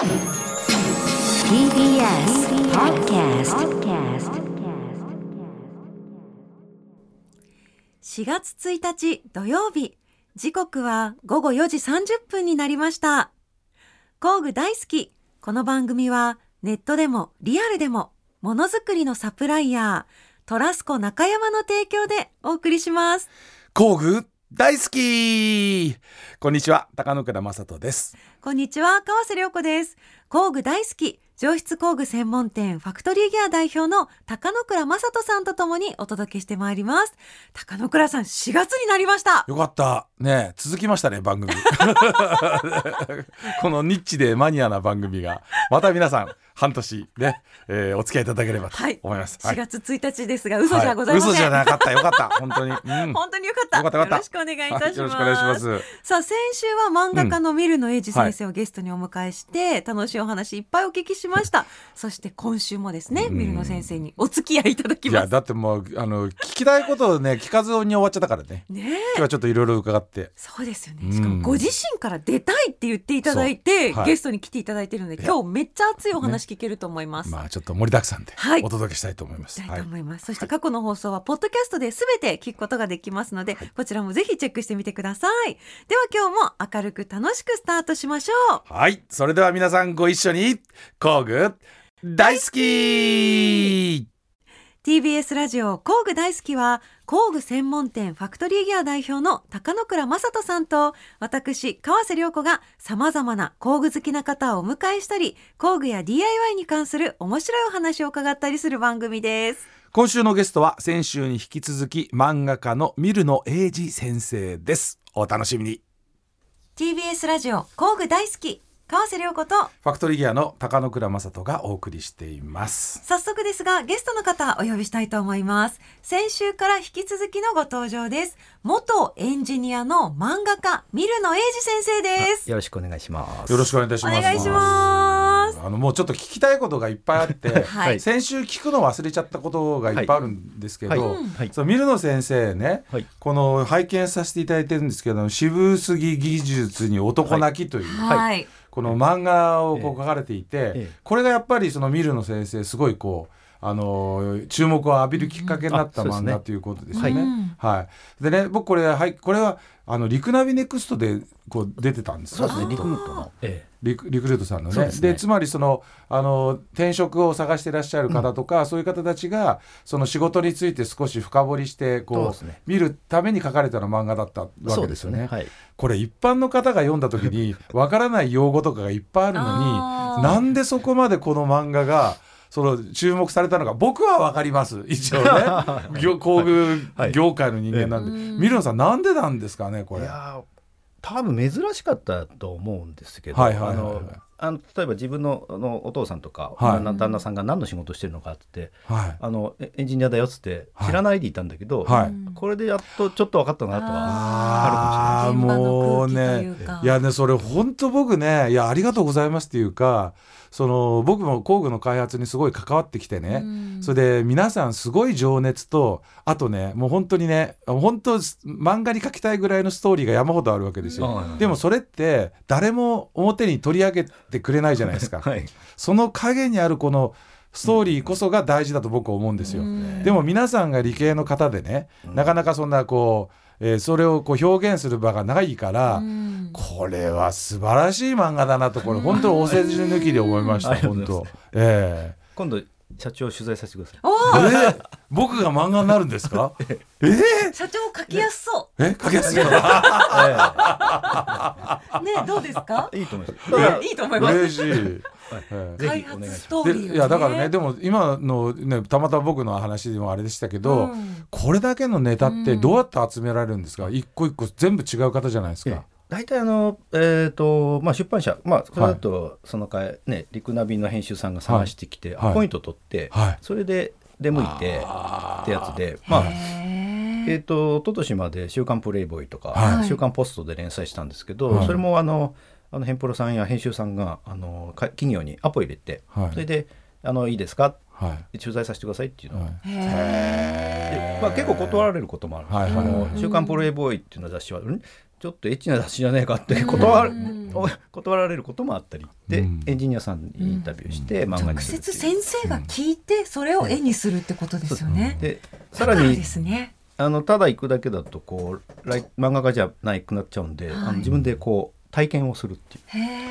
TBS Podcast 4月1日土曜日。時刻は午後4時30分になりました。工具大好き。この番組はネットでもリアルでもものづくりのサプライヤートラスコ中山の提供でお送りします。工具大好き。こんにちは。高野倉正人です。こんにちは。川瀬良子です。工具大好き上質工具専門店ファクトリーギア代表の高野倉正人さんとともにお届けしてまいります。高野倉さん4月になりました。よかった。ね続きましたね番組。このニッチでマニアな番組が。また皆さん半年ね、えー、お付き合いいただければと思います、はい、4月1日ですが嘘じゃございません、はい、嘘じゃなかった。よかった。本当に、うん、本当によかった。よかったよろしくお願いいたします、はい、ます。さあ先週は漫画家のミルノエイジ先生をゲストにお迎えして、楽しいお話いっぱいお聞きしました。そして今週もですね、ミルノ先生にお付き合いいただきます。いやだってもうあの聞きたいことをね聞かずに終わっちゃったからね。ね今日はちょっといろいろ伺って。そうですよね。しかもご自身から出たいって言っていただいて、はい。ゲストに来ていただいてるので今日めっちゃ熱いお話聞けると思います、まあちょっと盛りだくさんではい。お届けしたいと思います、したい。と思います、そして過去の放送はポッドキャストで全て聞くことができますので、こちらもぜひチェックしてみてください。では今日も明るく楽しくスタートしましょう。はい。それでは皆さんご一緒に、工具大好き TBS ラジオ工具大好きは工具専門店ファクトリーギア代表の高野倉正人さんと私川瀬良子がさまざまな工具好きな方をお迎えしたり工具や DIY に関する面白いお話を伺ったりする番組です今週のゲストは先週に引き続き漫画家のミルノ英二先生です。お楽しみに。TBS ラジオ工具大好き川瀬良子とファクトリーギアの高野倉正人がお送りしています。早速ですがゲストの方お呼びしたいと思います。先週から引き続きのご登場です。元エンジニアの漫画家ミルノエイジ先生です。よろしくお願いします。よろしくお願いいたします。お願いします。あのもうちょっと聞きたいことがいっぱいあって、はい。先週聞くの忘れちゃったことがいっぱいあるんですけど、はい。はい。そのミルノ先生ね、はい。この拝見させていただいてるんですけど渋杉技術に男泣きという、はい、この漫画をこう書かれていて、ええ。これがやっぱりそのミルノ先生すごいこうあの注目を浴びるきっかけになった漫画ということですよね。うん。はい、でね僕これはいこれはあのリクナビネクストでこう出てたんですかそうですね、リクルートの。えリクリクルートさんのねですねつまりそのあの転職を探してらっしゃる方とか、そういう方たちがその仕事について少し深掘りしてこうね見るために書かれたような漫画だったわけでよねですすよね。。はい。これ一般の方が読んだ時にわからない用語とかがいっぱいあるのになんでそこまでこの漫画がその注目されたのか僕はわかります。一応ね。業工具はい。業界の人間なんで、うん。ミルノさんなんでなんですかねこれ。いやー多分珍しかったと思うんですけど、はいはいはいはい。あのあの例えば自分のあのお父さんとか、はい。旦旦那さんが何の仕事してるのかって言ってはい。あのエエンジニアだよっつってはい。知らないでいたんだけど、はい。これでやっとちょっと分かったなとはあー現場のもうねいやねそれ本当僕ねいやありがとうございますっていうかその僕も工具の開発にすごい関わってきてね、うん。それで皆さんすごい情熱とあとねもう本当にね本当漫画に書きたいぐらいのストーリーが山ほどあるわけですよ、うんでもそれって誰も表に取り上げてくれないじゃないですか、はい。その陰にあるこのストーリーこそが大事だと僕は思うんですよ、うん。でも皆さんが理系の方でね、なかなかそんなこう、えーそれをこう表現する場がないから、うん。これは素晴らしい漫画だなとこれ本当にお世辞抜きで思いました う本当。え。今度社長取材させてください。おえー。えー僕が漫画になるんですか？えー？社長書きやすそえ書きやすい。の うねどうですか？いいと思います。いいいと思います。嬉しい、開発ひお願いします。ストーリーをね。でいやだからねでも今のねたまたま僕の話でもあれでしたけど、うん。これだけのネタってどうやって集められるんですか、一個一個全部違う方じゃないですええ。か。大体あの、えーとまあ、出版社、まあ、それだとそのかい、ね、リクナビの編集さんが探してきて、はい。アポイント取って、はい。それで出向いてってやつで、まあへえー、と一昨年まで「週刊プレイボーイ」とかはい「週刊ポスト」で連載したんですけど、はい。それもあのあのヘンプロさんや編集さんがあのか企業にアポ入れて、はい。それであの「いいですか?」はい。取材させてくださいっていうのを、はい。まあ、結構断られることもあるんです、はいはいはいあの週刊プレイボーイっていうの雑誌はん？ちょっとエッチな雑誌じゃねえかって断るうん。お断られることもあったりで、うん。エンジニアさんにインタビューして漫画に直接先生が聞いてそれを絵にするってことですよね。でさらに。あのただ行くだけだとこうライ漫画家じゃないくなっちゃうんで、はい。あの自分でこう体験をするっていう。へえ。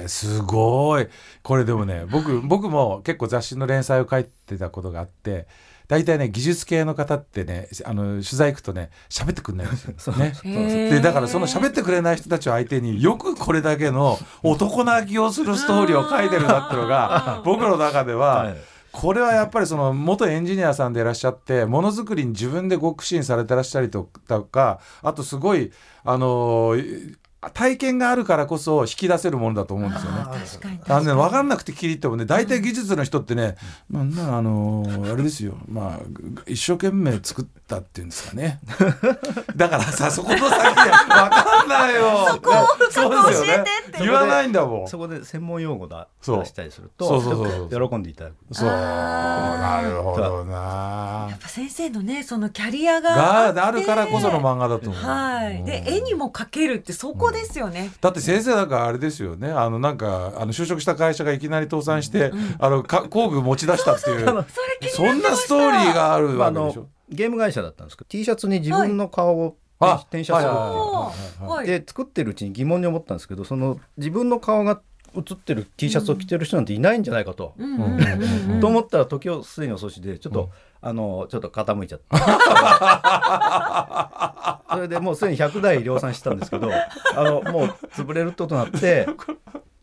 へえすごい。これでもね僕僕も結構雑誌の連載を書いてたことがあって大体ね技術系の方ってねあの取材行くとね喋ってくんないんですよ。そうね。でだからその喋ってくれない人たちを相手によくこれだけの男泣きをするストーリーを書いてるなってのが 僕の中では、はい。これはやっぱりその元エンジニアさんでいらっしゃってものづくりに自分でご苦心されてらっしゃりとかあとすごいあのー体験があるからこそ引き出せるものだと思うんですよね。あー確かに。確あのね。分かんなくて聞いてもね大体技術の人ってね、まあなあのーあれですよ。まあ一生懸命作ったっていうんですかね。だからさそこの先で分かんないよ。そこそうですよね。言わないんだもん。そこで専門用語だそう。出したりするそとうそうそうそう。ちょっと喜んでいただく。そう。なるほどな。やっぱ先生のねそのキャリアがあって。があるからこその漫画だと思う。はい。で絵にも描けるってそこですよね。だって先生だからあれですよね。あのなんかあの就職した会社がいきなり倒産して、あのか工具持ち出したっていう。そんなストーリーがあるわけでしょ。ゲーム会社だったんですけど T シャツに自分の顔をあ転写する。っていう、はいはいはいはいはい。で作ってるうちに疑問に思ったんですけどその自分の顔が写ってる T シャツを着てる人なんていないんじゃないかと。うん。うん。うん。うんと思ったら時をすでに遅しでちょっと、あのちょっと傾いちゃって それでもうすでに100台量産してたんですけどあのもう潰れることになって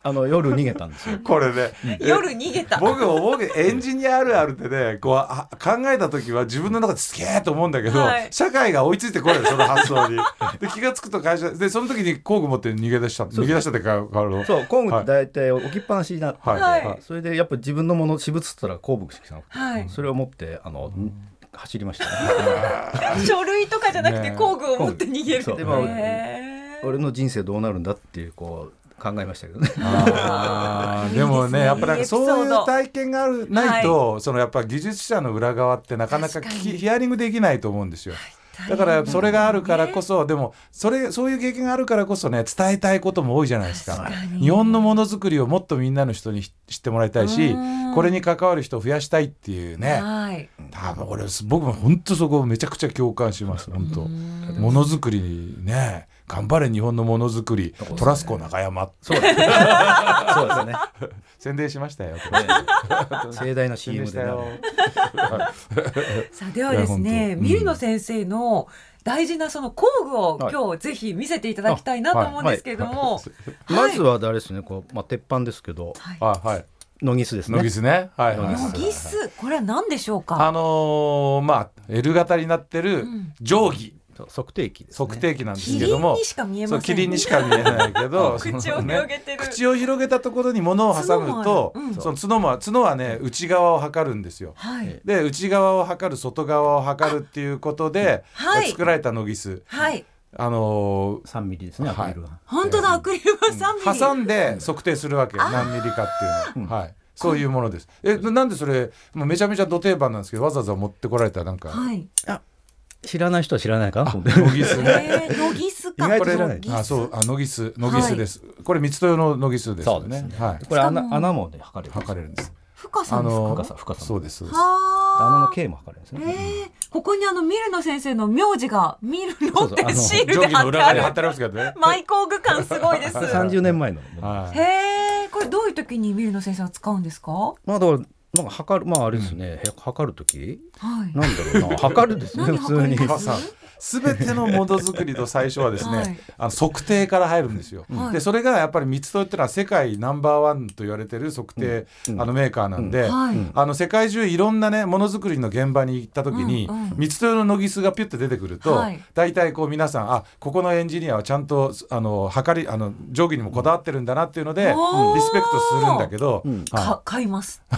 あの夜逃げたんですよ。これね。夜逃げた。僕思うけどエンジニアあるあるってねこうあ考えた時は自分の中ですげえと思うんだけど、はい。社会が追いついてこないその発想に。で気が付くと会社でその時に工具持って逃げ出した逃げ出したってかあのそう工具って大体置きっぱなしになって、はい。はい。それでやっぱ自分のもの私物っつったら工具しかな。くて、はい。それを持ってあの、走りましたね。書類とかじゃなくてね工具を持って逃げる。そう。へー。俺の人生どうなるんだっていうこう考えましたけどね。でもねやっぱなんかそういう体験があるないと、そのやっぱ技術者の裏側ってなかなかヒヒアリングできないと思うんですよ。だからそれがあるからこそ、でもそれそういう経験があるからこそね伝えたいことも多いじゃないですか。日本のものづくりをもっとみんなの人に知ってもらいたいしうん。これに関わる人を増やしたいっていうね。はい。多分俺僕も本当そこめちゃくちゃ共感します本当。ものづくりにね頑張れ日本のものづくりトラスコ中山。そうですね。そう ですね。宣伝しましたよ。盛大な CM でなしたよ。さあではですね、ミルノ先生の大事なその工具をはい。今日ぜひ見せていただきたいなと思うんですけれども、まずはあれですね、こうまあ鉄板ですけど、はい。あはい。ノギスですね。ノギスね。はいはい。ノノギスこれは何でしょうか？あのーまあ L 型になってるうん。定規測定器です、ね。測定器なんですキけども。リンにしか見えそうません。キリンにしか見えないけど 口をそのね広げてる。口を広げたところに物を挟むと角もうん。その角も角はね内側を測るんですよ。はい。で内側を測る外側を測るっていうことで、はい。作られたノギス。はい。あの3ミリですね、アクリルは。本当だアクリルは三ミリ。ー挟んで測定するわけ何ミリかっていうのは、はい、そういうものです。えなんでそれもうめちゃめちゃド定番なんですけどわざわざ持ってこられたなんか、はい。知らない人は知らないか？なと思って。ノギスね。えー、ノギスか。意外あそうあノギスノギスです。これ三つ豊のノギスですよね。はい。これ穴穴もね測れる。測れるんです。深さですか？あの深さ深さ。そうですそうです。は穴の径も測れるんですえね。ー、ここにあのミルノ先生の名字がミルノってシールで貼ってある裏側に貼ってありますけどね。マイ工具感すごいです。30年前の。へえ、これどういう時にミルノ先生は使うんですか？はまあだからなんか測るまああれですね、へ測るときい。なんだろうな。測るですね何普通に。すべてのものづくりの最初はですね、はい。あの測定から入るんですよ。はい。でそれがやっぱり三つとってのは世界ナンバーワンと言われてる測定、うん。あのメーカーなんで、はい。あの世界中いろんなねものづくりの現場に行った時に、うん。うん。三つ豊のノギスがピュッて出てくると、はい。大体こう皆さんあここのエンジニアはちゃんとあの測りあの定規にもこだわってるんだなっていうので、リスペクトするんだけど、うん。はか買います。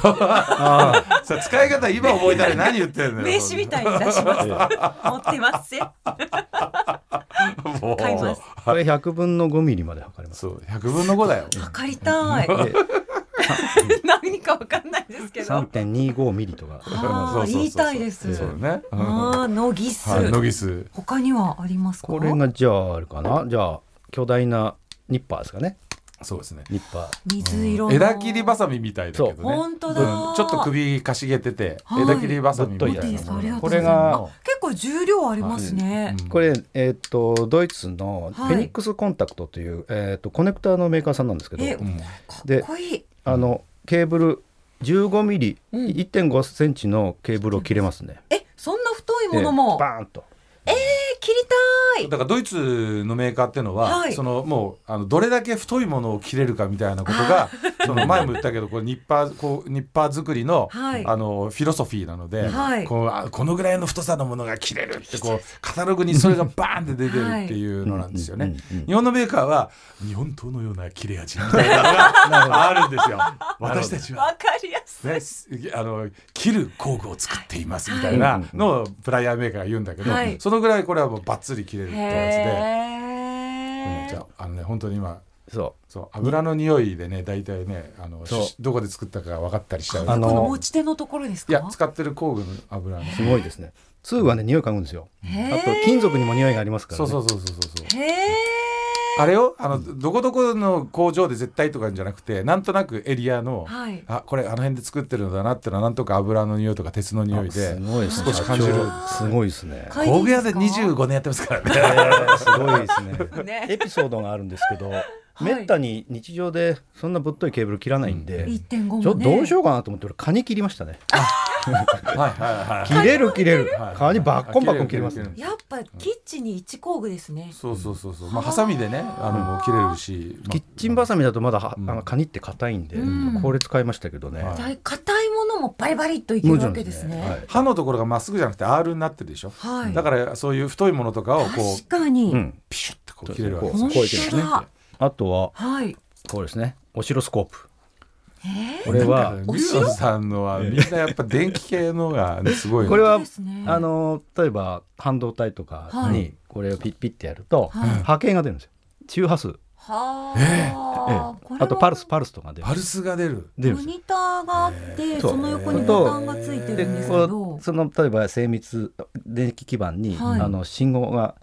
い、さあ使い方今覚えたら何言ってんのよ 名刺みたいに出します。持ってますせ。もう買います。これ100分の5ミリまで測れます。そう100分の5だよ。測りたい。で 何かわかんないですけど。3.25ミリとかはそうそうそうそう言いたいです。そうね。うんああ、ノギス。はい、ノギス。他にはありますか？これがじゃああるかな？じゃあ巨大なニッパーですかねそうですね。ニッパー水色の。枝切りバサミみたいだけどね。本当だうんちょっと首かしげてて、はい枝切りバサミみたいなこれがあ結構重量ありますね。うんこれ、えっとドイツのはいフェニックスコンタクトという、えっとコネクターのメーカーさんなんですけどえうんかっでこいい。あのケーブル15ミリ、うん1.5センチのケーブルを切れますね。え、そんな太いでものも。バーンと。えー、切りたい。だからドイツのメーカーっていうのは、はい。そのもうあのどれだけ太いものを切れるかみたいなことがその前も言ったけどこれニッパーこうニッパー作りの,、はい。あのフィロソフィーなので、はい。こうあこのぐらいの太さのものが切れるってこうカタログにそれがバーンって出てるっていうのなんですよね。日本のメーカーは日本刀のような切れ味みたいなのが あるんですよ。私たちは。わかりやすい。ね、すあの切る工具を作っていますみたいなのをプライヤーメーカーが言うんだけど、はい。そのぐらいこれはもうバッツリ切れるってやつで、へうんじゃああのね本当に今そそう油の匂いでね大体ねあのどこで作ったか分かったりしちゃうあのこの持ち手のところですか？いや使ってる工具の油ねうすごいですね。通はね匂い嗅ぐんですよ。あと金属にも匂いがありますからね。そうそうそうそうそうそうへえ。あれよ？あのどこどこの工場で絶対とかじゃなくてなんとなくエリアの、はい。あこれあの辺で作ってるのだなってのはなんとか油の匂いとか鉄の匂いあですごいですね。少し感じるすごいですね。か工具屋でいいですか25年やってますからねえー すごいですね。ねエピソードがあるんですけど、いめったに日常でそんなぶっといケーブル切らないんで、1.5もね。ちょっとどうしようかなと思って俺カニ切りましたね。はいはいはい切れる切れるはい。カニバッコンバッコン切りますね。やっぱキッチンに一工具ですね。そうそうそうそうまあハサミでねあのもう切れるし、まあキッチンバサミだとまだは、うんあのカニって硬いんで、うんこれ使いましたけどね。硬いものもバリバリっといけるわけですね。はい刃のところがまっすぐじゃなくて R になってるでしょ、はい。だからそういう太いものとかをこう確かに。うん。ピシュッとこう切れるわけですね本当だあとははい。こうですね。オシロスコープ。えこれはミュウさんのはみんなやっぱ電気系のが すごいこれはあの例えば半導体とかはにこれをピッピッてやると、はい。波形が出るんですよ。周波数、ー、はえあ、えこれはあとパルスパルスとか出る。パルスが出る。モニターがあって、その横にボタンがついてるんでですけこどう。その例えば精密電気基板に、はい。あの信号が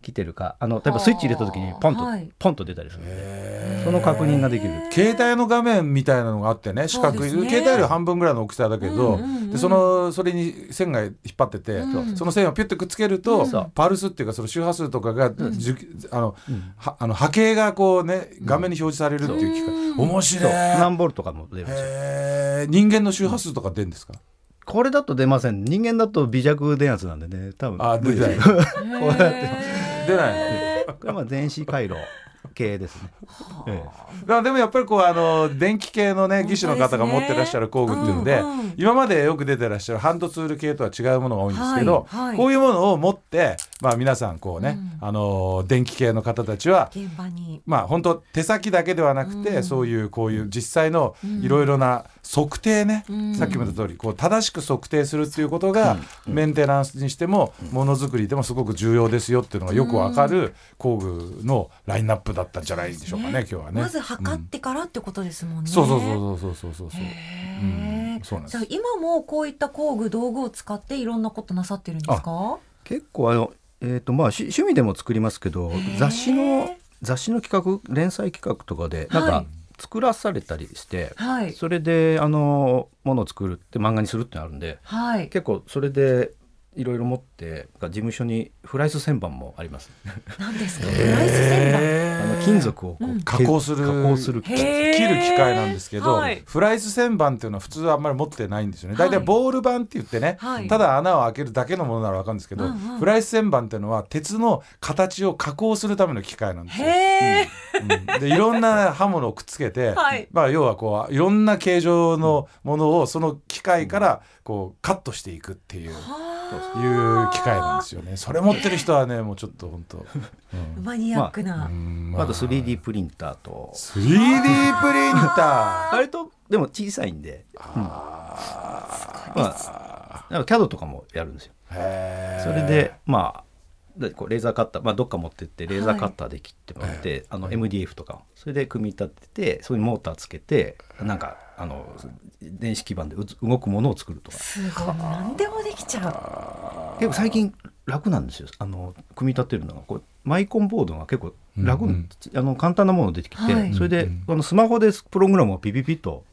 来てるかあの例えばスイッチ入れた時にポンと、はい。ポンと出たりするんで。その確認ができる。携帯の画面みたいなのがあってね四角い、ね携帯より半分ぐらいの大きさだけど、うんうんうんでそのそれに線が引っ張ってて、うん。その線をピュッとくっつけると、そう。パルスっていうかその周波数とかが、じゅあのうん。はあの波形がこうね画面に表示されるっていう機械、う。ん面白い。何ボルトかも出るんですよ。へー。人間の周波数とか出るんですか、これだと出ません。人間だと微弱電圧なんでね多分。あ出ない。こうや出ない。これはまあ電子回路系ですね。えだからでもやっぱりこうあの電気系のね技師の方が持ってらっしゃる工具っていうので、うんうん今までよく出てらっしゃるハンドツール系とは違うものが多いんですけど、はいはい。こういうものを持って、まあ、皆さんこうね、あの電気系の方たちは現場に。まあ本当手先だけではなくて、うん。そういうこういう実際のいろいろな測定ね、うん。さっきも言った通りこう正しく測定するっていうことが、メンテナンスにしてもものづくりでもすごく重要ですよっていうのがよくわかる工具のラインナップだったんじゃないでしょうかね今日はね。まず測ってからってことですもんね。そうそうそうそうそうそうそう。へうそうなんです。じゃあ今もこういった工具道具を使っていろんなことなさってるんですか？結構あのえっ、とまあし趣味でも作りますけどー。雑誌の雑誌の企画連載企画とかでなんかはい作らされたりして、はいそれであのものを作るって漫画にするってのあるんではい。結構それでいろいろ持って事務所にフライス旋盤もあります。何ですか？フライス旋盤？あの金属をこう、うん。加工する加工する。切る機械なんですけど、はい。フライス旋盤っていうのは普通はあんまり持ってないんですよね。はい。大体ボール板って言ってね、はい。ただ穴を開けるだけのものならわかるんですけど、うんうん。フライス旋盤っていうのは鉄の形を加工するための機械なんですよ。うん。でいろんな刃物をくっつけて、はい。まあ、要はこういろんな形状のものをその機械からこうカットしていくっていう。いう機械なんですよね。それ持ってる人はね、もうちょっと本当。うん。マニアックな。うんあ。と 3D プリンターと。3D プリンター？割とでも小さいんで、うん。まあなんか CAD とかもやるんですよ。それでまあでこうレーザーカッター、まあ、どっか持ってってレーザーカッターで切ってもらって、あの MDF とかを。それで組み立ててそこにモーターつけてなんかあの電子基板でうつ動くものを作るとか。すごい。何でもできちゃ結構最近楽なんですよ。あの組み立てるのが。こうマイコンボードが結構楽、うんうん。あの簡単なもの出てきて、はい。それで、うんあのスマホでプログラムをピピピッとうん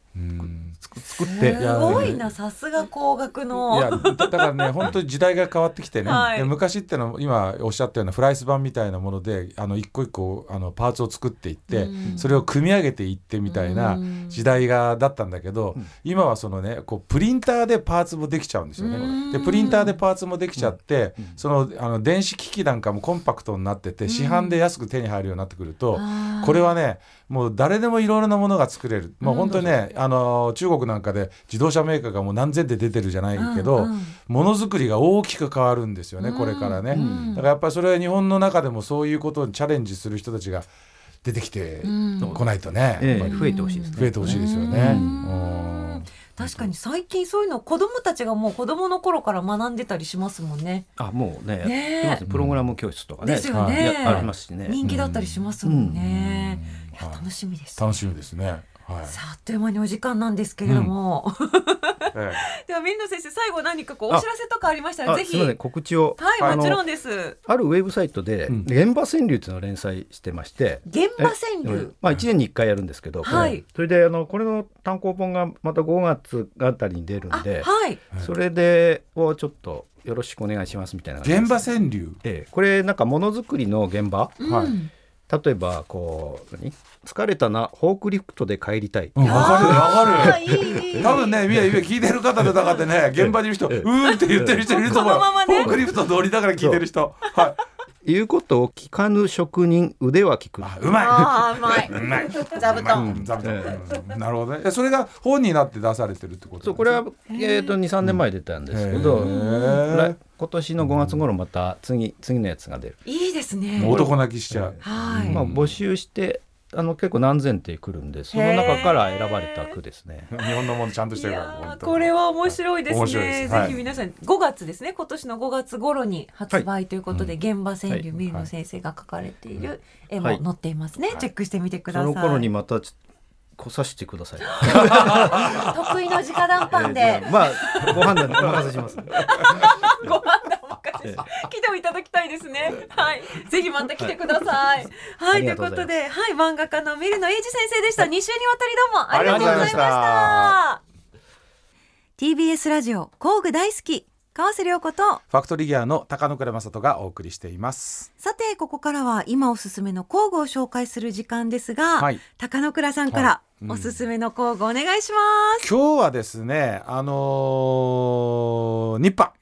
作作っうてすごいなさすが工学いのやだだからね本当に時代が変わってきてね、はい。で昔ってのは今おっしゃったようなフライス版みたいなものであの一個一個あのパーツを作っていって、うん。それを組み上げていってみたいなうん。時代がだったんだけど、うん。今はそのねこうプリンターでパーツもできちゃうんですよね。うん。でプリンターでパーツもできちゃって、うん。そのあの電子機器なんかもコンパクトになってて、市販で安く手に入るようになってくると、これはねもう誰でもいろいろなものが作れる、もう本当にね、あの中国なんかで自動車メーカーがもう何千で出てるじゃないけど、うんうん。ものづくりが大きく変わるんですよね、これからね、うん。だからやっぱりそれは日本の中でもそういうことにチャレンジする人たちが出てきてうん。こないとね、ええ。やっぱり。増えてほしいですね。増えてほしいですよね。うん。うん。確かに最近そういうの子供たちがもう子供の頃から学んでたりしますもんね。あもうねね。プログラム教室とかね。ですよね。やありますしね。人気だったりしますもんね、うん。いや楽しみです、楽しみですね。はい。さああっという間にお時間なんですけれども、え では水野先生最後何かこうおあ知らせとかありましたらぜひ。あすみません。告知を。はいもちろんです。あるウェブサイトでうん。現場川柳というのを連載してまして。現場川え柳まあ1年に1回やるんですけど、はい。それであのこれの単行本がまた5月あたりに出るあんで、はい。それでをちょっとよろしくお願いしますみたいな感じです。現場川柳。ええ。これなんかものづくりの現場？うん。はい例えばこう何？疲れたなフォークリフトで帰りたい、うん、わかるわかる。あいいいい多分ね、みや今聞いてる方の中でね、現場にいる人、うーんって言ってる人いると思うフォークリフト通りながら聞いてる人。はい。言うことを聞かぬ職人腕は聞く。あうまい。うまい。うまい。座布団。うん座布団。なるほどね。えそれが本になって出されてるってことそうこれは、えー、と23年前出たんですけど、今年の5月頃また次次のやつが出る、いいですね。男泣きしちゃう。はい、まあ、募集してあの結構何千って来るんでその中から選ばれた句ですね。日本のものちゃんとしいてるから。これは面白いですね。すはいぜひ皆さん5月ですね。今年の5月頃に発売ということで、現場川柳、はいミルノ先生が書かれている絵もはい載っていますね。はいチェックしてみてください。その頃にまたち来させてください。得意の直談判でえーまあご判断任せします。ご 判来てもいただきたいですね。はい、ぜひまた来てください。はい、ということで、はい、漫画家のミルノエイジ先生でした。2週にわたりどうもありがとうございました。TBS ラジオ工具大好き川瀬良子とファクトリーギアの高野倉正人がお送りしています。さてここからは今おすすめの工具を紹介する時間ですが、はい高野倉さんからはいうんおすすめの工具お願いします。今日はですね、あのーニッパ。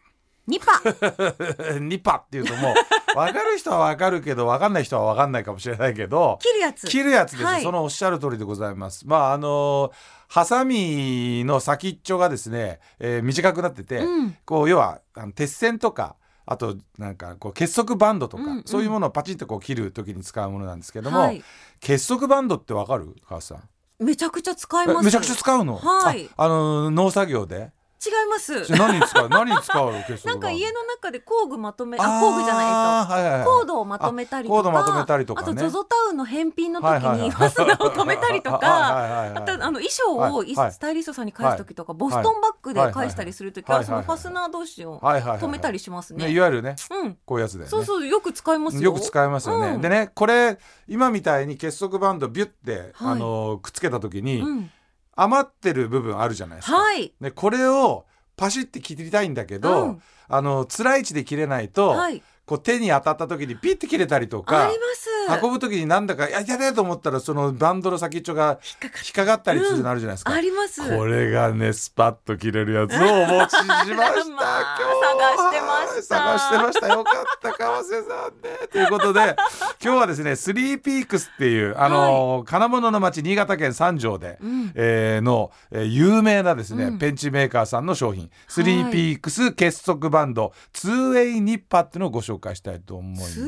ニパ。ニッパっていうともう 分かる人は分かるけど分かんない人は分かんないかもしれないけど切るやつ。切るやつです、はい。そのおっしゃる通りでございます。まああのハサミの先っちょがですね、えー短くなってて、うん。こう要はあの鉄線とかあとなんかこう結束バンドとか、うんうん。そういうものをパチンとこう切る時に使うものなんですけども、はい。結束バンドって分かる？川瀬さんめちゃくちゃ使います。えめちゃくちゃ使うの、はい。ああの農作業で違います。何に使う 何に使うなんか家の中で工具まとめ、あ、工具じゃない、えっと。はいはいはい。コードをまとめたりとか、あコードまとめたりとかね。あと ZOZO タウンの返品の時はいはいはい。に ファスナーを止めたりとはいか、はいはい。はいあとあの衣装をはいはい。スタイリストさんに返す時とか、ボストンバッグで返したりする時ははい。はい。はい。そのファスナー同士をはいはいはい止めたりしますね、ね。いわゆるねうん、こういうやつだよね。そうそうよく使いますよ。よく使いますよね、うん。でねこれ今みたいに結束バンドビュッて、はい。あのくっつけた時に、うん、余ってる部分あるじゃないですか、はい。でこれをパシッて切りたいんだけど、うんあの辛い位置で切れないと、はい。こう手に当たった時にピッて切れたりとあかります。運ぶ時になんだか「いやいやいや」と思ったらそのバンドの先っちょが引っかかったりするのあるじゃないですか、あります。これがねスパッと切れるやつをお持ちしました、ま あ今日探してました。探してました。よかった川瀬さんね。ということで今日はですねスリーピークスっていうあの、金物の町新潟県三条で、うん。えーの、えー有名なですね、うん。ペンチメーカーさんの商品スリーピークス結束バンドツーウェイニッパーっていうのをご紹介したいと思います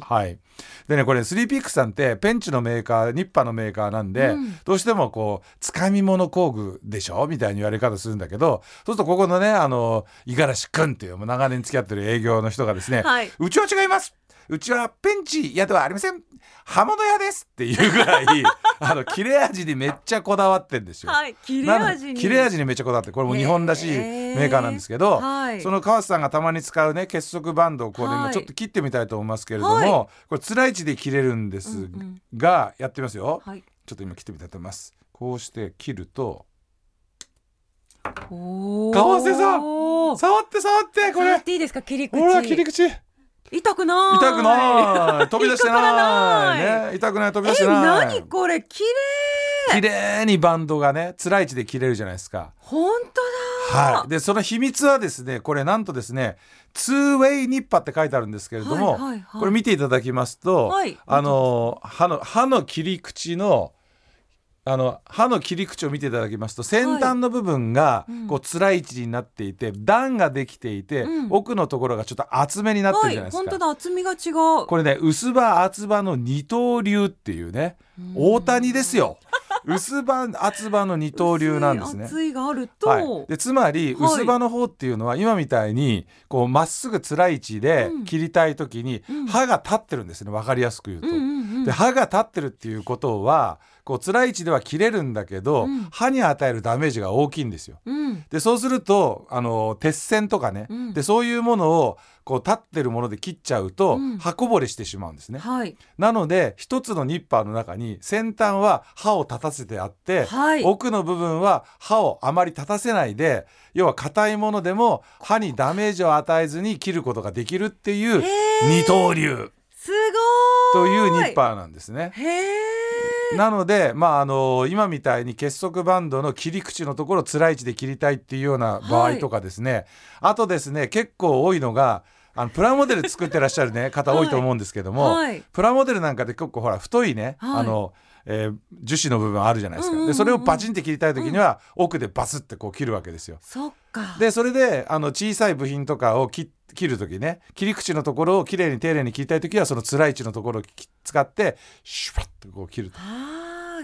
はい、でねこれスリーピークスさんってペンチのメーカーニッパのメーカーなんで、うん。どうしてもこうつかみ物工具でしょ？みたいに言われ方するんだけどそうするとここのねあの五十嵐君っていうもう長年付き合ってる営業の人がですね、はい。うちは違いますうちはペンチ屋ではありません。刃物屋ですっていうぐらい あの切れ味にめっちゃこだわってんですよ。はい切れ味に。切れ味にめっちゃこだわってこれも日本らしいメーカーなんですけど、はい。その川瀬さんがたまに使うね結束バンドをこれはい。今ちょっと切ってみたいと思いますけれども、はい。これつらい位置で切れるんですうんうん。が、やってみますよ、はい。ちょっと今切ってみたいと思います。こうして切ると川瀬さん触って触ってこれ。触っていいですか切り口。ほら切り口痛くない。痛くない。飛び出してなないい。ね。痛くない飛び出しえてない。何これ？綺麗。綺麗にバンドがねつらい位置で切れるじゃないですか。本当だ。はい、でその秘密はですねこれなんとですねツーウェイニッパって書いてあるんですけれども、これ見ていただきますと、はい。あの刃の刃の切り口のあの刃の切り口を見ていただきますと先端の部分がうん。こうつらい位置になっていて段ができていて、うん。奥のところがちょっと厚めになってるはいじゃないですか。本当だ厚みが違う。これね薄葉厚葉の二刀流っていうね大谷ですよ薄葉厚葉の二刀流なんですね。厚いがあると、はい、でつまりはい。薄葉の方っていうのは今みたいにこうまっすぐつらい位置でうん。切りたい時にうん。刃が立ってるんですね分かりやすく言うと。うんうんうん。で刃が立ってるっていうことはこうつらい位置では切れるんだけど、うん。刃に与えるダメージが大きいんですよ。うん。でそうするとあの鉄線とかね、うん。でそういうものをこう立ってるもので切っちゃうと、うん。刃こぼれしてしまうんですね。はい。なので一つのニッパーの中に先端は刃を立たせてあって、はい。奥の部分は刃をあまり立たせないで要は硬いものでも刃にダメージを与えずに切ることができるっていう二刀流すごとーい。いうニッパーなんですね。へえなので、まあ、あの今みたいに結束バンドの切り口のところをつらい位置で切りたいっていうような場合とかですね、あとですね結構多いのがあのプラモデル作ってらっしゃる、ね、方多いと思うんですけども、はい。プラモデルなんかで結構ほら太いね、はい。あのえー樹脂の部分あるじゃないですか、でそれをバチンって切りたい時には、奥でバスってこう切るわけですよ。そっかでそれであの小さい部品とかを切切る時ね切り口のところをきれいに丁寧に切りたい時はそのつらい位置のところをき使ってシュパッとこう切ると。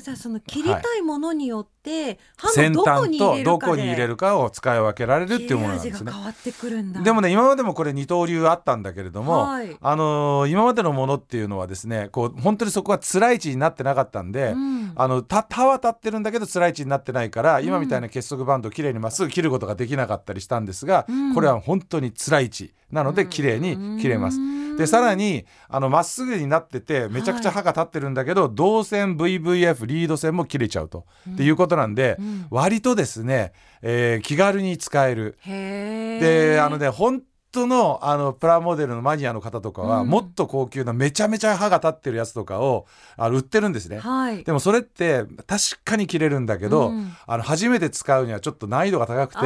じゃあその切りたいものによって、刃先のどこに入端とれるかでどこに入れるかを使い分けられるっていうものなんですね。味が変わってくるんだ。でもね今までもこれ二刀流あったんだけれども、はい。あのー今までのものっていうのはですねこう本当にそこがつらい位置になってなかったんで、うん。あのた刃は立ってるんだけどつらい位置になってないから、今みたいな結束バンドをきれいにまっすぐ切ることができなかったりしたんですが、うん。これは本当につらい位置なのできれいに切れます。でさらにあのまっすぐになっててめちゃくちゃ刃が立ってるんだけど、導線 VVF リード線も切れちゃうと、っていうことなんで、うん。割とですね、えー気軽に使える。であのね本当のあのプラモデルのマニアの方とかは、うん。もっと高級なめちゃめちゃ刃が立ってるやつとかをあの売ってるんですね。はい。でもそれって確かに切れるんだけど、うん。あの初めて使うにはちょっと難易度が高くて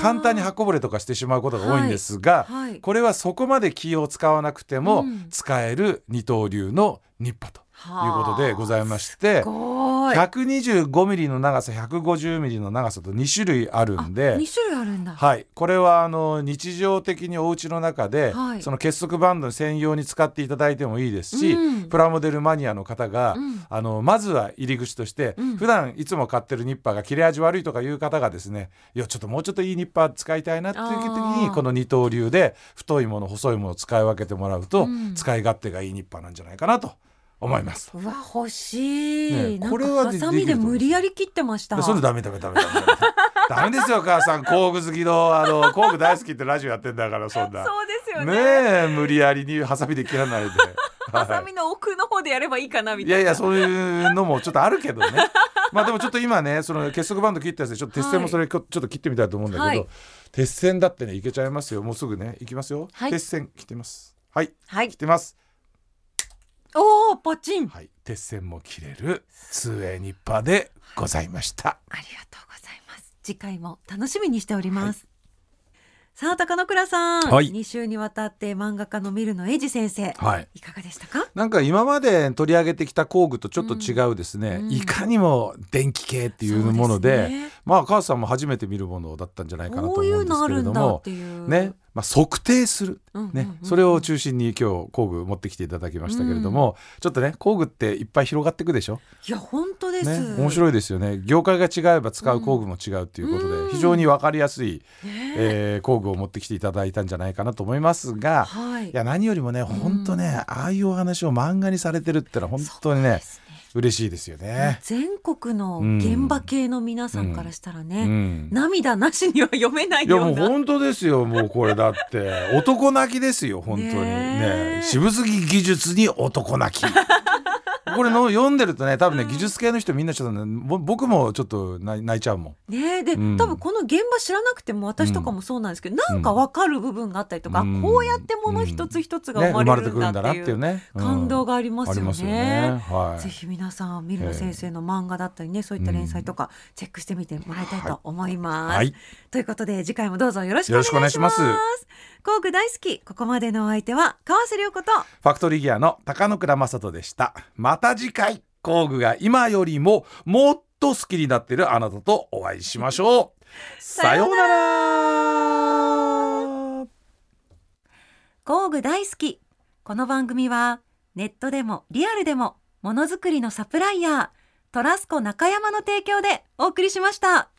簡単に刃こぼれとかしてしまうことが多いんですが、はいはい。これはそこまで気を使わなくてもうん。使える二刀流のニッパということでございましてすごい。125ミリの長さ150ミリの長さと2種類あるんで二種類あるんだ。はい、これはあの日常的にお家の中で、はい。その結束バンド専用に使っていただいてもいいですし、うん。プラモデルマニアの方が、うん。あのまずは入り口として、うん。普段いつも買ってるニッパーが切れ味悪いとかいう方がですねいやちょっともうちょっといいニッパー使いたいなっていう時にこの二刀流で太いもの細いものを使い分けてもらうと、うん。使い勝手がいいニッパーなんじゃないかなと思います。うわ欲しい、ねこれはハサミで無理やり切ってました。でそれダメダメダメダメ。ダメですよ母さん。工具好きのあの工具大好きってラジオやってんだからそんな。そうですよね。ねえ無理やりにハサミで切らないで。ハサはミの奥の方でやればいいかなみい、いたいなやいやそういうのもちょっとあるけどね。まあでもちょっと今ねその結束バンド切ったやつでちょっと鉄線もそれちょっと切ってみたいと思うんだけど、はい。鉄線だってねいけちゃいますよ。もうすぐねいきますよ、はい。鉄線切ってます。はい。はい。切ってますおおパチン。はい。鉄線も切れるツーウェイニッパーでございました。ありがとうございます。次回も楽しみにしております、さあ高野倉さん、はい。2週にわたって漫画家のミルのエイジ先生、はい。いかがでしたか？なんか今まで取り上げてきた工具とちょっと違うですね、うん。いかにも電気系っていうものでね。まあ母さんも初めて見るものだったんじゃないかなと思うんですのあるんだけれどもっていう。ねまあ、測定する、うんうんうんね、それを中心に今日工具持ってきていただきましたけれども、ちょっとね工具っていっぱい広がっていくでしょ、いや本当です、ね、面白いですよね。業界が違えば使う工具も違うということで、うん。非常に分かりやすい、ね。えー工具を持ってきていただいたんじゃないかなと思いますが、はい。いや何よりもね本当ね、ああいうお話を漫画にされてるってのは本当にね嬉しいですよね。全国の現場系の皆さんからしたらね、うん。涙なしには読めないいやような。もう本当ですよ。もうこれだって。男泣きですよ本当に。ね渋すぎ技術に男泣きこれの読んでるとね多分ね技術系の人みんなちょっとねぼ僕もちょっと泣い泣いちゃうもん。ねえで、うん。多分この現場知らなくても私とかもそうなんですけど、なんか分かる部分があったりとか、うん。こうやってもの一つ一つがね生生まれてくるんんだなっていうね。うん。感動がありますよね。ぜひ皆さんミルナ先生の漫画だったりね、そういった連載とかチェックしてみてもらいたいと思います。はい。ということで次回もどうぞよろしくお願いしよろしくお願います。工具大好き。ここまでのお相手は川瀬良子とファクトリーギアの高野倉正人でした。また次回工具が今よりももっと好きになっているあなたとお会いしましょう。さようなら。工具大好き。この番組はネットでもリアルでもものづくりのサプライヤートラスコ中山の提供でお送りしました